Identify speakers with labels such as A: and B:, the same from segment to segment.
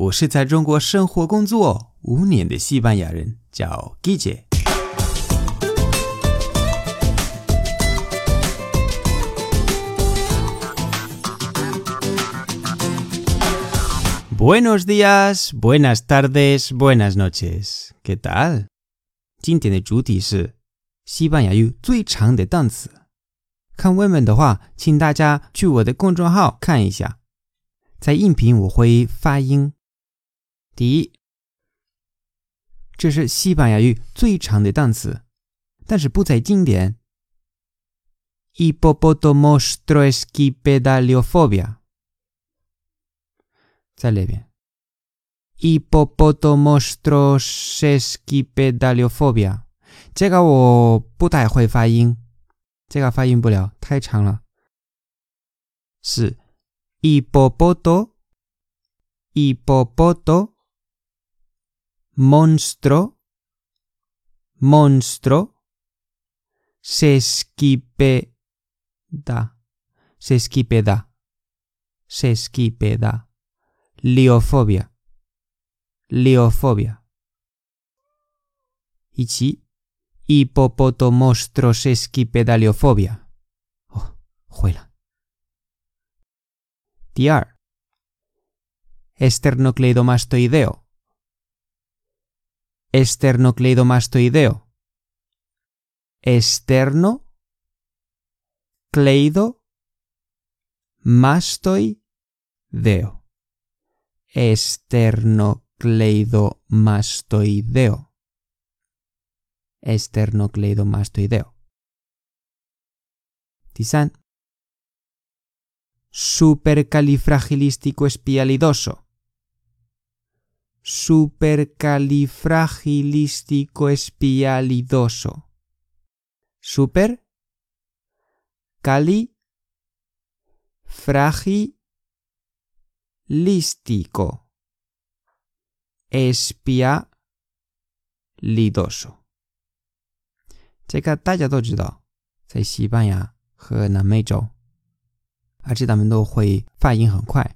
A: 我是在中国生活工作五年的西班牙人，叫 Guille。Buenos días, buenas tardes, buenas noches. ¿Qué tal? 今天的主题是西班牙语最长的单词。看文本的话，请大家去我的公众号看一下，在音频我会发音。第一，这是西班牙语最长的单词，但是不在经典。Hipopotamo strepedaliophobia 再来一遍 Hipopotamo strepedaliophobia 这个我不太会发音，这个发音不了，太长了。是 hipopot，hipopot。Monstruo, monstruo, sesquipeda, sesquipeda, sesquipeda, liofobia, liofobia. Ichi, hipopotomostro sesquipedaliofobia. Oh, juela.，esternocleidomastoideo esternocleidomastoideo. Externo, cleido, mastoideo. Esternocleidomastoideo. Esternocleidomastoideo. Tisan. Supercalifragilístico espialidoso supercalifragilístico espialidoso. Super, cali, fragilístico, espialidoso. 这个大家都知道，在西班牙和南美洲，而且他们都会发音很快。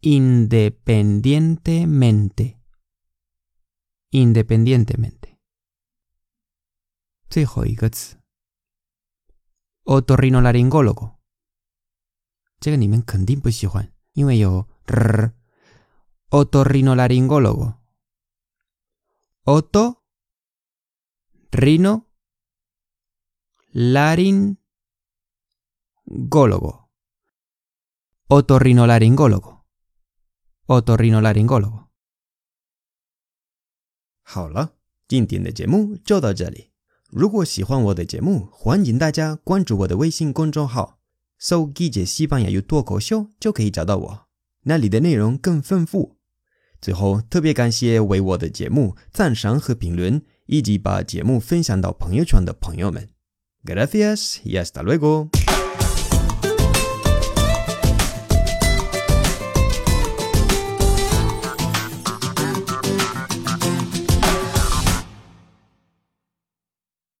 A: independientemente. Independientemente. 最后一个词，otorrinolaringólogo。这个你们肯定不喜欢，因为有 r otorrinolaringólogo。oto rino laringólogo otorrinolaringólogo otorrinolaringólogo。好了，今天的节目就到这里。如果喜欢我的节目，欢迎大家关注我的微信公众号，搜“记者西班牙语脱口秀”就可以找到我，那里的内容更丰富。最后，特别感谢为我的节目赞赏和评论，以及把节目分享到朋友圈的朋友们。Gracias y hasta luego。